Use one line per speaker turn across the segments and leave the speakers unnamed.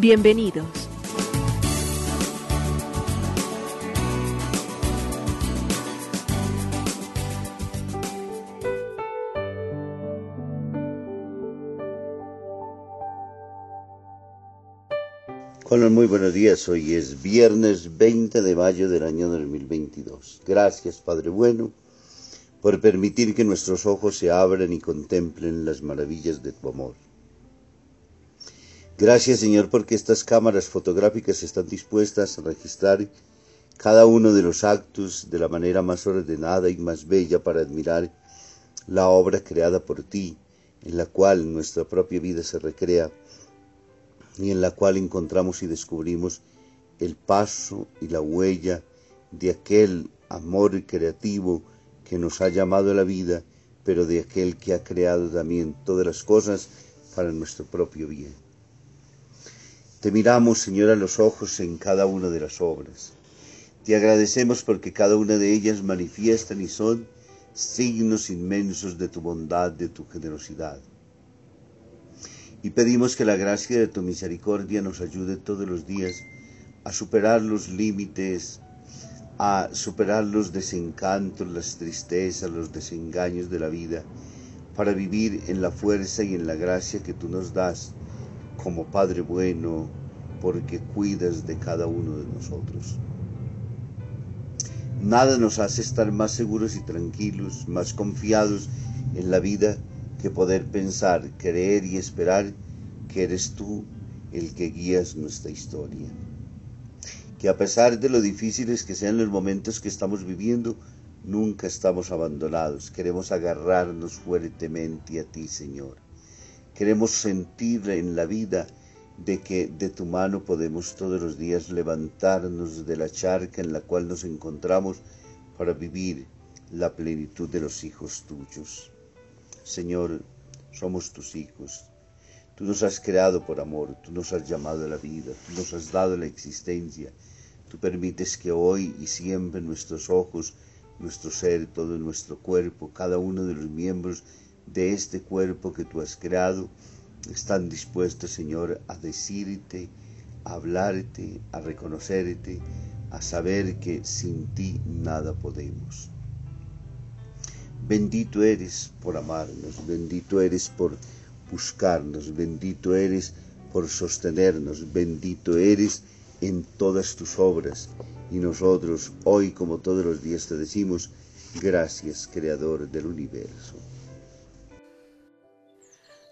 Bienvenidos.
Hola, muy buenos días. Hoy es viernes 20 de mayo del año 2022. Gracias, Padre bueno por permitir que nuestros ojos se abran y contemplen las maravillas de tu amor. Gracias Señor porque estas cámaras fotográficas están dispuestas a registrar cada uno de los actos de la manera más ordenada y más bella para admirar la obra creada por ti, en la cual nuestra propia vida se recrea y en la cual encontramos y descubrimos el paso y la huella de aquel amor creativo que nos ha llamado a la vida, pero de aquel que ha creado también todas las cosas para nuestro propio bien. Te miramos, Señor, a los ojos en cada una de las obras. Te agradecemos porque cada una de ellas manifiestan y son signos inmensos de tu bondad, de tu generosidad. Y pedimos que la gracia de tu misericordia nos ayude todos los días a superar los límites a superar los desencantos, las tristezas, los desengaños de la vida, para vivir en la fuerza y en la gracia que tú nos das como Padre bueno, porque cuidas de cada uno de nosotros. Nada nos hace estar más seguros y tranquilos, más confiados en la vida que poder pensar, creer y esperar que eres tú el que guías nuestra historia que a pesar de lo difíciles que sean los momentos que estamos viviendo, nunca estamos abandonados. Queremos agarrarnos fuertemente a ti, Señor. Queremos sentir en la vida de que de tu mano podemos todos los días levantarnos de la charca en la cual nos encontramos para vivir la plenitud de los hijos tuyos. Señor, somos tus hijos. Tú nos has creado por amor, tú nos has llamado a la vida, tú nos has dado la existencia, tú permites que hoy y siempre nuestros ojos, nuestro ser, todo nuestro cuerpo, cada uno de los miembros de este cuerpo que tú has creado, están dispuestos, Señor, a decirte, a hablarte, a reconocerte, a saber que sin ti nada podemos. Bendito eres por amarnos, bendito eres por buscarnos, bendito eres por sostenernos, bendito eres en todas tus obras. Y nosotros hoy como todos los días te decimos, gracias Creador del universo.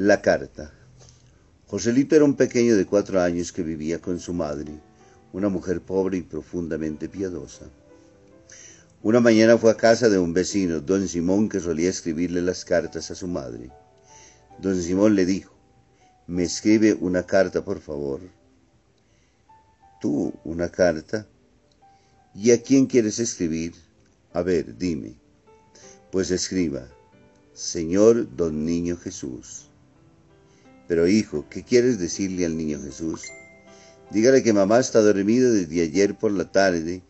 La carta. Joselito era un pequeño de cuatro años que vivía con su madre, una mujer pobre y profundamente piadosa. Una mañana fue a casa de un vecino, don Simón, que solía escribirle las cartas a su madre. Don Simón le dijo, me escribe una carta, por favor. Tú, una carta. ¿Y a quién quieres escribir? A ver, dime. Pues escriba, Señor Don Niño Jesús. Pero hijo, ¿qué quieres decirle al niño Jesús? Dígale que mamá está dormida desde ayer por la tarde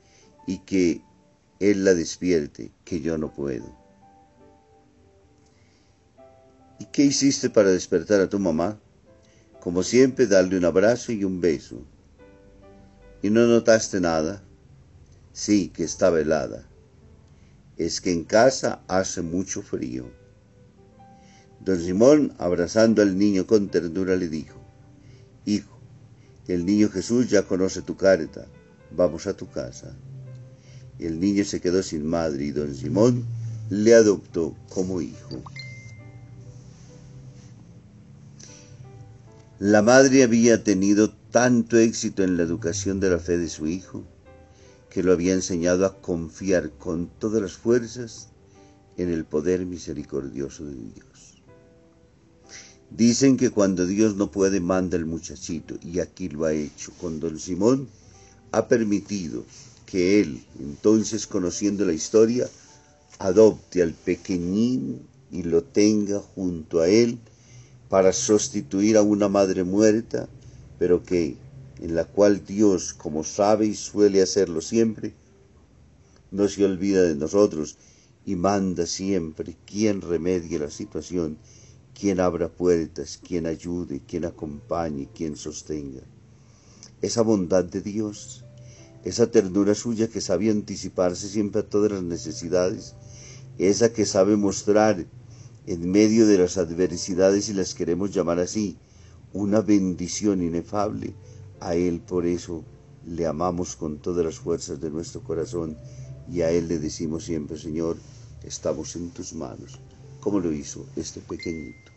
y que él la despierte, que yo no puedo. ¿Y qué hiciste para despertar a tu mamá? Como siempre, darle un abrazo y un beso. ¿Y no notaste nada? Sí, que estaba helada. Es que en casa hace mucho frío. Don Simón, abrazando al niño con ternura, le dijo, Hijo, el niño Jesús ya conoce tu carta, vamos a tu casa. El niño se quedó sin madre y don Simón le adoptó como hijo. La madre había tenido tanto éxito en la educación de la fe de su hijo que lo había enseñado a confiar con todas las fuerzas en el poder misericordioso de Dios. Dicen que cuando Dios no puede manda el muchachito y aquí lo ha hecho. Con don Simón, ha permitido que él, entonces conociendo la historia, adopte al pequeñín y lo tenga junto a él para sustituir a una madre muerta, pero que en la cual Dios, como sabe y suele hacerlo siempre, no se olvida de nosotros y manda siempre quien remedie la situación, quien abra puertas, quien ayude, quien acompañe, quien sostenga. Esa bondad de Dios, esa ternura suya que sabe anticiparse siempre a todas las necesidades, esa que sabe mostrar en medio de las adversidades, y las queremos llamar así, una bendición inefable, a Él por eso le amamos con todas las fuerzas de nuestro corazón y a Él le decimos siempre, Señor, estamos en tus manos, como lo hizo este pequeñito.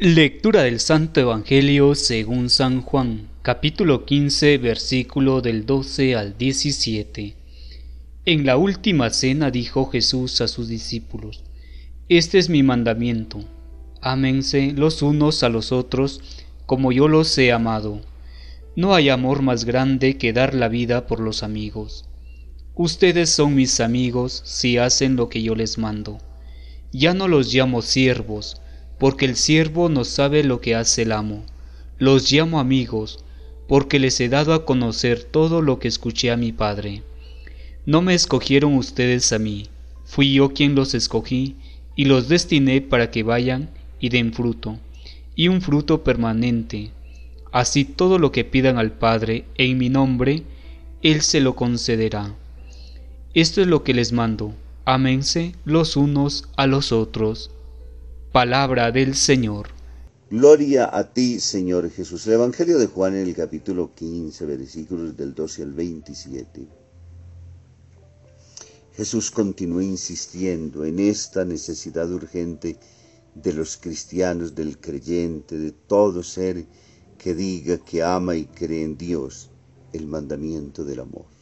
Lectura del Santo Evangelio según San Juan, capítulo 15, versículo del 12 al 17. En la última cena dijo Jesús a sus discípulos, Este es mi mandamiento, ámense los unos a los otros, como yo los he amado. No hay amor más grande que dar la vida por los amigos. Ustedes son mis amigos si hacen lo que yo les mando. Ya no los llamo siervos, porque el siervo no sabe lo que hace el amo. Los llamo amigos, porque les he dado a conocer todo lo que escuché a mi Padre. No me escogieron ustedes a mí, fui yo quien los escogí y los destiné para que vayan y den fruto y un fruto permanente. Así todo lo que pidan al Padre en mi nombre, Él se lo concederá. Esto es lo que les mando, ámense los unos a los otros. Palabra del Señor.
Gloria a ti, Señor Jesús. El Evangelio de Juan en el capítulo 15, versículos del 12 al 27. Jesús continúa insistiendo en esta necesidad urgente de los cristianos, del creyente, de todo ser que diga que ama y cree en Dios, el mandamiento del amor.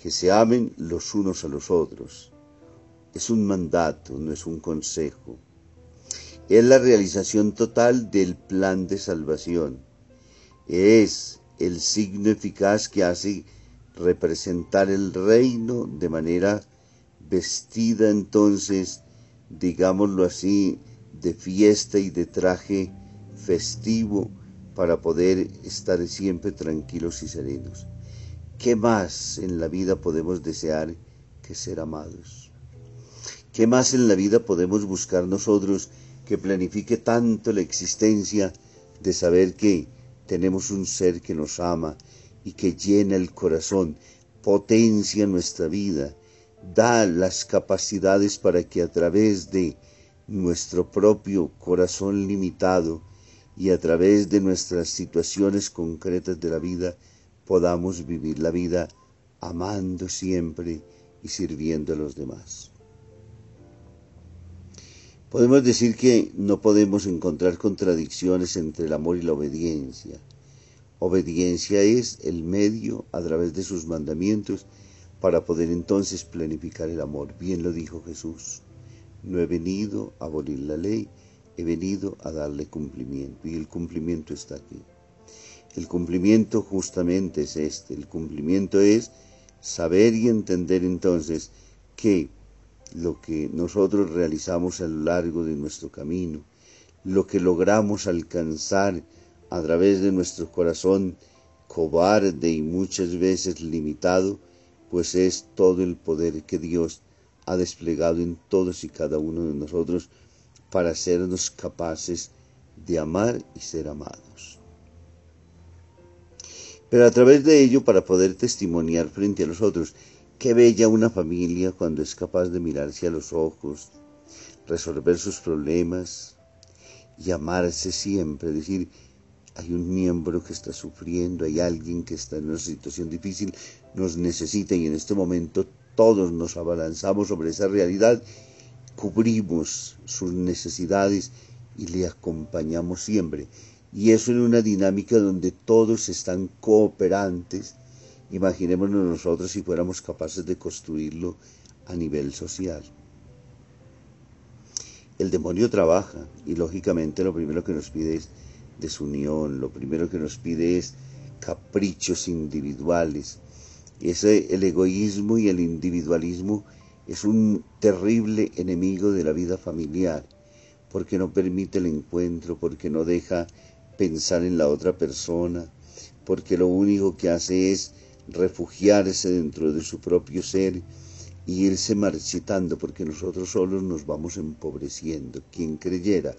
Que se amen los unos a los otros. Es un mandato, no es un consejo. Es la realización total del plan de salvación. Es el signo eficaz que hace representar el reino de manera vestida entonces digámoslo así, de fiesta y de traje festivo para poder estar siempre tranquilos y serenos. ¿Qué más en la vida podemos desear que ser amados? ¿Qué más en la vida podemos buscar nosotros que planifique tanto la existencia de saber que tenemos un ser que nos ama y que llena el corazón, potencia nuestra vida, da las capacidades para que a través de nuestro propio corazón limitado y a través de nuestras situaciones concretas de la vida podamos vivir la vida amando siempre y sirviendo a los demás. Podemos decir que no podemos encontrar contradicciones entre el amor y la obediencia. Obediencia es el medio a través de sus mandamientos para poder entonces planificar el amor. Bien lo dijo Jesús. No he venido a abolir la ley, he venido a darle cumplimiento y el cumplimiento está aquí. El cumplimiento justamente es este, el cumplimiento es saber y entender entonces que lo que nosotros realizamos a lo largo de nuestro camino, lo que logramos alcanzar a través de nuestro corazón cobarde y muchas veces limitado, pues es todo el poder que Dios ha desplegado en todos y cada uno de nosotros para hacernos capaces de amar y ser amados. Pero a través de ello para poder testimoniar frente a los otros, qué bella una familia cuando es capaz de mirarse a los ojos, resolver sus problemas y amarse siempre, decir, hay un miembro que está sufriendo, hay alguien que está en una situación difícil, nos necesita y en este momento todos nos abalanzamos sobre esa realidad, cubrimos sus necesidades y le acompañamos siempre. Y eso en una dinámica donde todos están cooperantes. Imaginémonos nosotros si fuéramos capaces de construirlo a nivel social. El demonio trabaja y lógicamente lo primero que nos pide es desunión, lo primero que nos pide es caprichos individuales. Ese, el egoísmo y el individualismo es un terrible enemigo de la vida familiar, porque no permite el encuentro, porque no deja pensar en la otra persona, porque lo único que hace es refugiarse dentro de su propio ser y irse marchitando, porque nosotros solos nos vamos empobreciendo. Quien creyera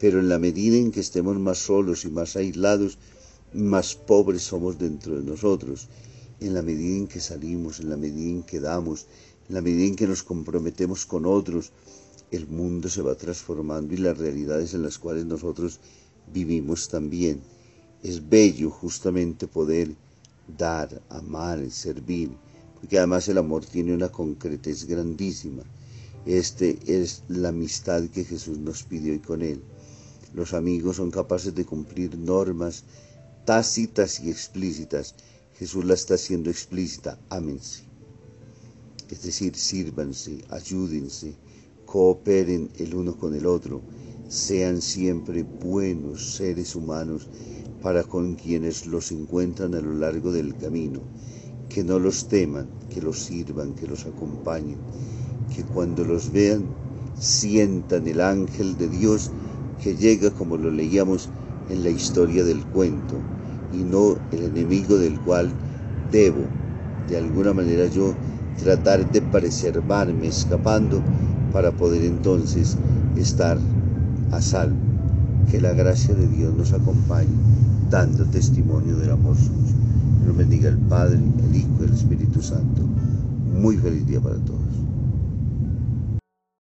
pero en la medida en que estemos más solos y más aislados, más pobres somos dentro de nosotros. En la medida en que salimos, en la medida en que damos, en la medida en que nos comprometemos con otros, el mundo se va transformando y las realidades en las cuales nosotros vivimos también. Es bello justamente poder dar, amar, servir, porque además el amor tiene una concretez grandísima. Este es la amistad que Jesús nos pidió y con él. Los amigos son capaces de cumplir normas tácitas y explícitas. Jesús la está haciendo explícita. Ámense. Es decir, sírvanse, ayúdense, cooperen el uno con el otro. Sean siempre buenos seres humanos para con quienes los encuentran a lo largo del camino. Que no los teman, que los sirvan, que los acompañen. Que cuando los vean sientan el ángel de Dios que llega como lo leíamos en la historia del cuento y no el enemigo del cual debo de alguna manera yo tratar de preservarme escapando para poder entonces estar a salvo. Que la gracia de Dios nos acompañe dando testimonio del amor suyo. Dios bendiga el Padre, el Hijo y el Espíritu Santo. Muy feliz día para todos.